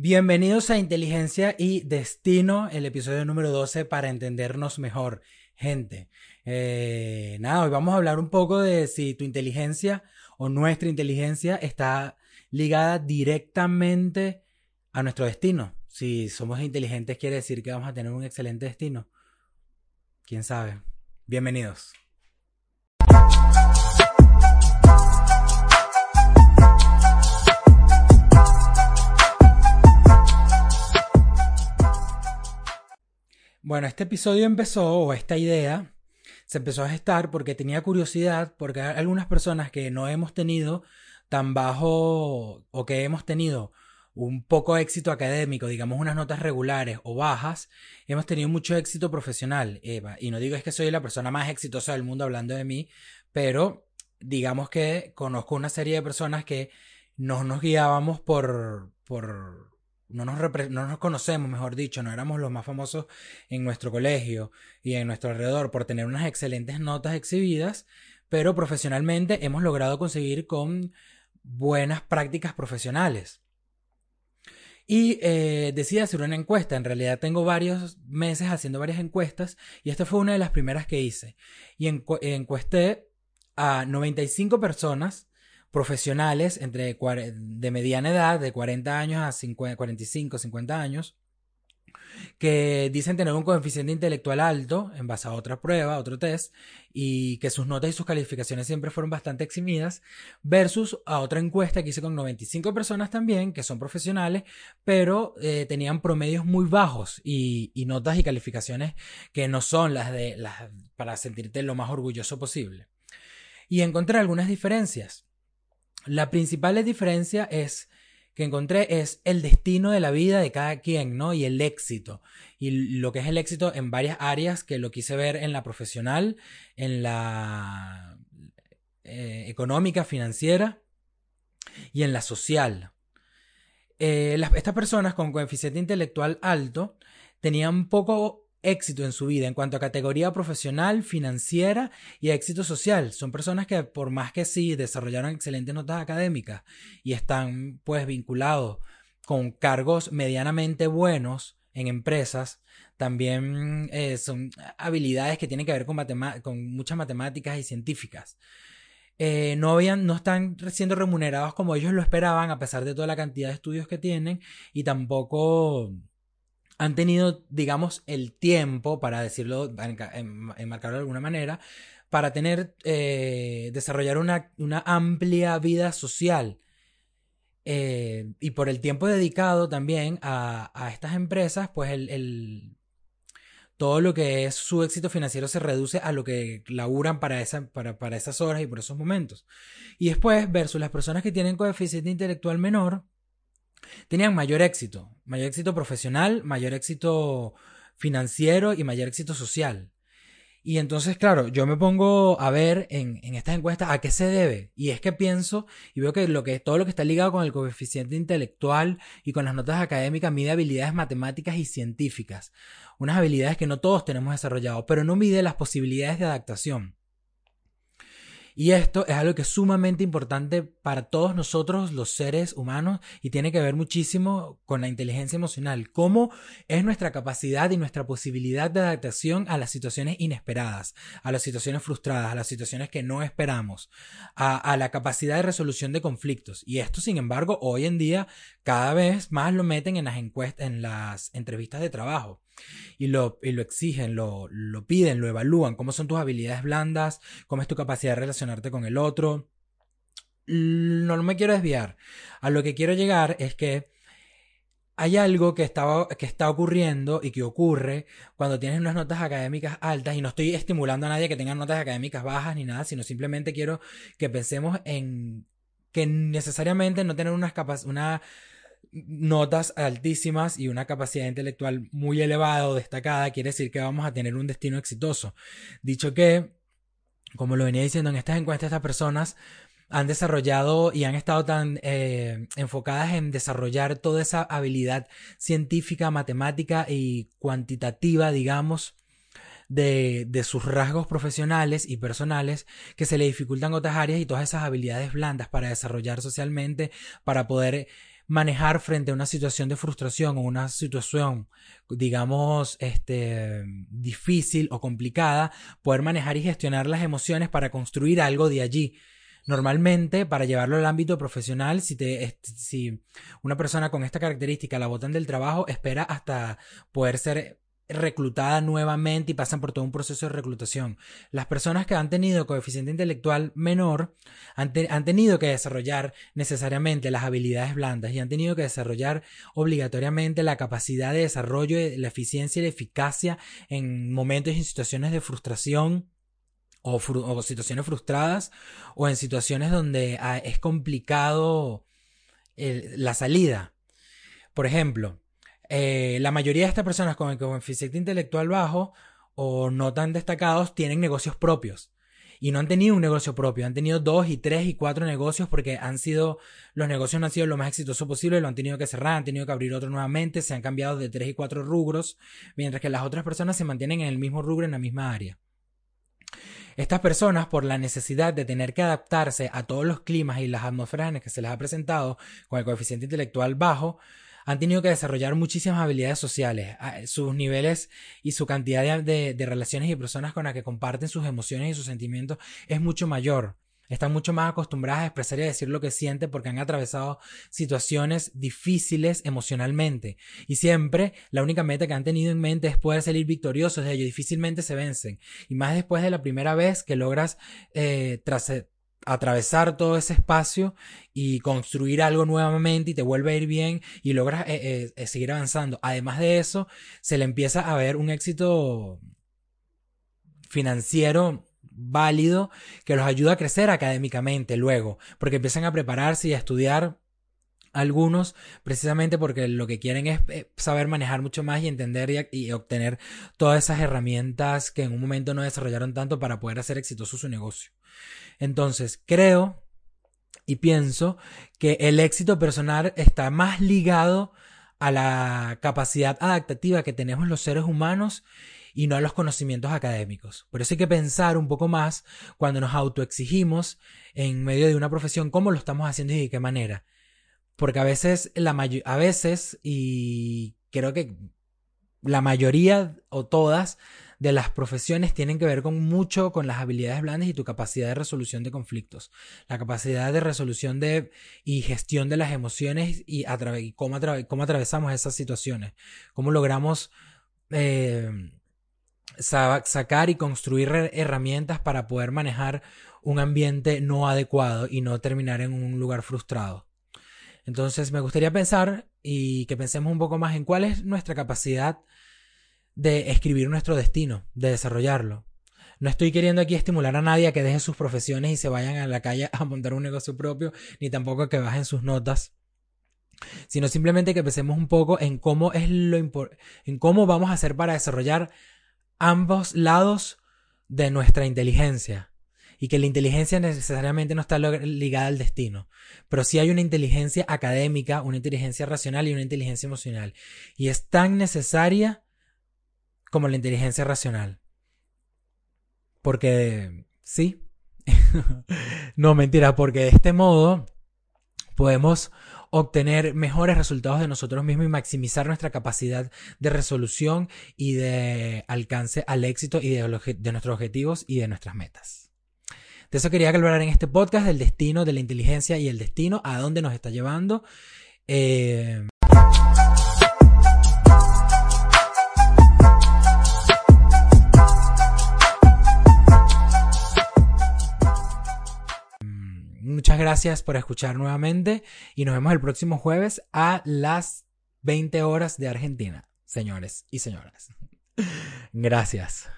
Bienvenidos a Inteligencia y Destino, el episodio número 12 para entendernos mejor, gente. Eh, nada, hoy vamos a hablar un poco de si tu inteligencia o nuestra inteligencia está ligada directamente a nuestro destino. Si somos inteligentes quiere decir que vamos a tener un excelente destino. ¿Quién sabe? Bienvenidos. Bueno, este episodio empezó, o esta idea, se empezó a gestar porque tenía curiosidad, porque hay algunas personas que no hemos tenido tan bajo, o que hemos tenido un poco éxito académico, digamos unas notas regulares o bajas, hemos tenido mucho éxito profesional, Eva. Y no digo es que soy la persona más exitosa del mundo hablando de mí, pero digamos que conozco una serie de personas que no nos guiábamos por, por no nos, no nos conocemos, mejor dicho, no éramos los más famosos en nuestro colegio y en nuestro alrededor por tener unas excelentes notas exhibidas, pero profesionalmente hemos logrado conseguir con buenas prácticas profesionales. Y eh, decidí hacer una encuesta. En realidad tengo varios meses haciendo varias encuestas y esta fue una de las primeras que hice. Y encuesté a 95 personas profesionales entre de mediana edad, de 40 años a 50, 45, 50 años, que dicen tener un coeficiente intelectual alto en base a otra prueba, otro test, y que sus notas y sus calificaciones siempre fueron bastante eximidas, versus a otra encuesta que hice con 95 personas también, que son profesionales, pero eh, tenían promedios muy bajos y, y, notas y calificaciones que no son las de las para sentirte lo más orgulloso posible. Y encontré algunas diferencias. La principal diferencia es que encontré es el destino de la vida de cada quien, ¿no? Y el éxito. Y lo que es el éxito en varias áreas que lo quise ver en la profesional, en la eh, económica, financiera y en la social. Eh, estas personas con coeficiente intelectual alto tenían poco éxito en su vida en cuanto a categoría profesional, financiera y éxito social. Son personas que por más que sí desarrollaron excelentes notas académicas y están pues vinculados con cargos medianamente buenos en empresas, también eh, son habilidades que tienen que ver con, con muchas matemáticas y científicas. Eh, no, habían, no están siendo remunerados como ellos lo esperaban a pesar de toda la cantidad de estudios que tienen y tampoco han tenido, digamos, el tiempo, para decirlo, enmarcarlo de alguna manera, para tener, eh, desarrollar una, una, amplia vida social. Eh, y por el tiempo dedicado también a, a estas empresas, pues el, el, todo lo que es su éxito financiero se reduce a lo que laburan para, esa, para, para esas horas y por esos momentos. Y después, versus las personas que tienen coeficiente intelectual menor, tenían mayor éxito, mayor éxito profesional, mayor éxito financiero y mayor éxito social. Y entonces, claro, yo me pongo a ver en, estas encuestas a qué se debe. Y es que pienso y veo que, que todo lo que está ligado con el coeficiente intelectual y con las notas académicas mide habilidades matemáticas y científicas. Unas habilidades que no todos tenemos desarrollado, pero no mide las posibilidades de adaptación. Y esto es algo que es sumamente importante para todos nosotros los seres humanos y tiene que ver muchísimo con la inteligencia emocional. Cómo es nuestra capacidad y nuestra posibilidad de adaptación a las situaciones inesperadas, a las situaciones frustradas, a las situaciones que no esperamos, a, la capacidad de resolución de conflictos. Y esto, sin embargo, hoy en día cada vez más lo meten en las encuestas, en las entrevistas de trabajo y lo, y lo exigen, lo, lo piden, lo evalúan, cómo son tus habilidades blandas, cómo es tu capacidad de relacionarte con el otro. No, me quiero desviar. A lo que quiero llegar es que hay algo que está, que está ocurriendo y que ocurre cuando tienes unas notas académicas altas y no estoy estimulando a nadie que tenga notas académicas bajas ni nada, sino simplemente quiero que pensemos en que necesariamente no tener unas capas, una notas altísimas y una capacidad intelectual muy elevada o destacada, quiere decir que vamos a tener un destino exitoso. Dicho que, como lo venía diciendo en estas encuestas, estas personas han desarrollado y han estado tan eh, enfocadas en desarrollar toda esa habilidad científica, matemática y cuantitativa, digamos, de, de, sus rasgos profesionales y personales que se le dificultan otras áreas y todas esas habilidades blandas para desarrollar socialmente, para poder manejar frente a una situación de frustración o una situación, digamos, este, difícil o complicada, poder manejar y gestionar las emociones para construir algo de allí. Normalmente, para llevarlo al ámbito profesional, si, te, si una persona con esta característica la botan del trabajo, espera hasta poder ser reclutada nuevamente y pasan por todo un proceso de reclutación. Las personas que han tenido coeficiente intelectual menor han, tenido que desarrollar necesariamente las habilidades blandas y han tenido que desarrollar obligatoriamente la capacidad de desarrollo, la eficiencia y la eficacia en momentos y situaciones de frustración o, situaciones frustradas o en situaciones donde ah, es complicado la salida. Por ejemplo, eh, la mayoría de estas personas con el coeficiente intelectual bajo o no tan destacados tienen negocios propios. Y no han tenido un negocio propio, han tenido dos y tres y cuatro negocios porque han sido, los negocios no han sido lo más exitoso posible, lo han tenido que cerrar, han tenido que abrir otro nuevamente, se han cambiado de tres y cuatro rubros, mientras que las otras personas se mantienen en el mismo rubro, en la misma área. Estas personas, por la necesidad de tener que adaptarse a todos los climas y las atmósferas en las que se les ha presentado con el coeficiente intelectual bajo, han tenido que desarrollar muchísimas habilidades sociales. Ah, sus niveles y su cantidad de, relaciones y personas con las que comparten sus emociones y sus sentimientos es mucho mayor. Están mucho más acostumbradas a expresar y a decir lo que sienten porque han atravesado situaciones difíciles emocionalmente. Y siempre la única meta que han tenido en mente es poder salir victoriosos de ello. Difícilmente se vencen. Y más después de la primera vez que logras eh, atravesar todo ese espacio y construir algo nuevamente y te vuelve a ir bien y logras eh, eh, eh, seguir avanzando. Además de eso, se le empieza a ver un éxito financiero válido que los ayuda a crecer académicamente luego, porque empiezan a prepararse y a estudiar algunos precisamente porque lo que quieren es saber manejar mucho más y entender y, obtener todas esas herramientas que en un momento no desarrollaron tanto para poder hacer exitoso su negocio. Entonces, creo y pienso que el éxito personal está más ligado a la capacidad adaptativa que tenemos los seres humanos y no a los conocimientos académicos. Por eso hay que pensar un poco más cuando nos autoexigimos en medio de una profesión cómo lo estamos haciendo y de qué manera. Porque a veces, la a veces, y creo que la mayoría o todas de las profesiones tienen que ver con mucho con las habilidades blandas y tu capacidad de resolución de conflictos, la capacidad de resolución de y gestión de las emociones y, cómo, atravesamos esas situaciones, cómo logramos eh, sacar y construir herramientas para poder manejar un ambiente no adecuado y no terminar en un lugar frustrado. Entonces me gustaría pensar y que pensemos un poco más en cuál es nuestra capacidad de escribir nuestro destino, de desarrollarlo. No estoy queriendo aquí estimular a nadie a que deje sus profesiones y se vayan a la calle a montar un negocio propio, ni tampoco que bajen sus notas, sino simplemente que pensemos un poco en cómo es lo en cómo vamos a hacer para desarrollar ambos lados de nuestra inteligencia y que la inteligencia necesariamente no está ligada al destino, pero sí hay una inteligencia académica, una inteligencia racional y una inteligencia emocional y es tan necesaria como la inteligencia racional. Porque, sí. no, mentira, porque de este modo podemos obtener mejores resultados de nosotros mismos y maximizar nuestra capacidad de resolución y de alcance al éxito y de, nuestros objetivos y de nuestras metas. De eso quería hablar en este podcast, del destino, de la inteligencia y el destino, a dónde nos está llevando. Eh, gracias por escuchar nuevamente y nos vemos el próximo jueves a las 20 horas de Argentina, señores y señoras. Gracias.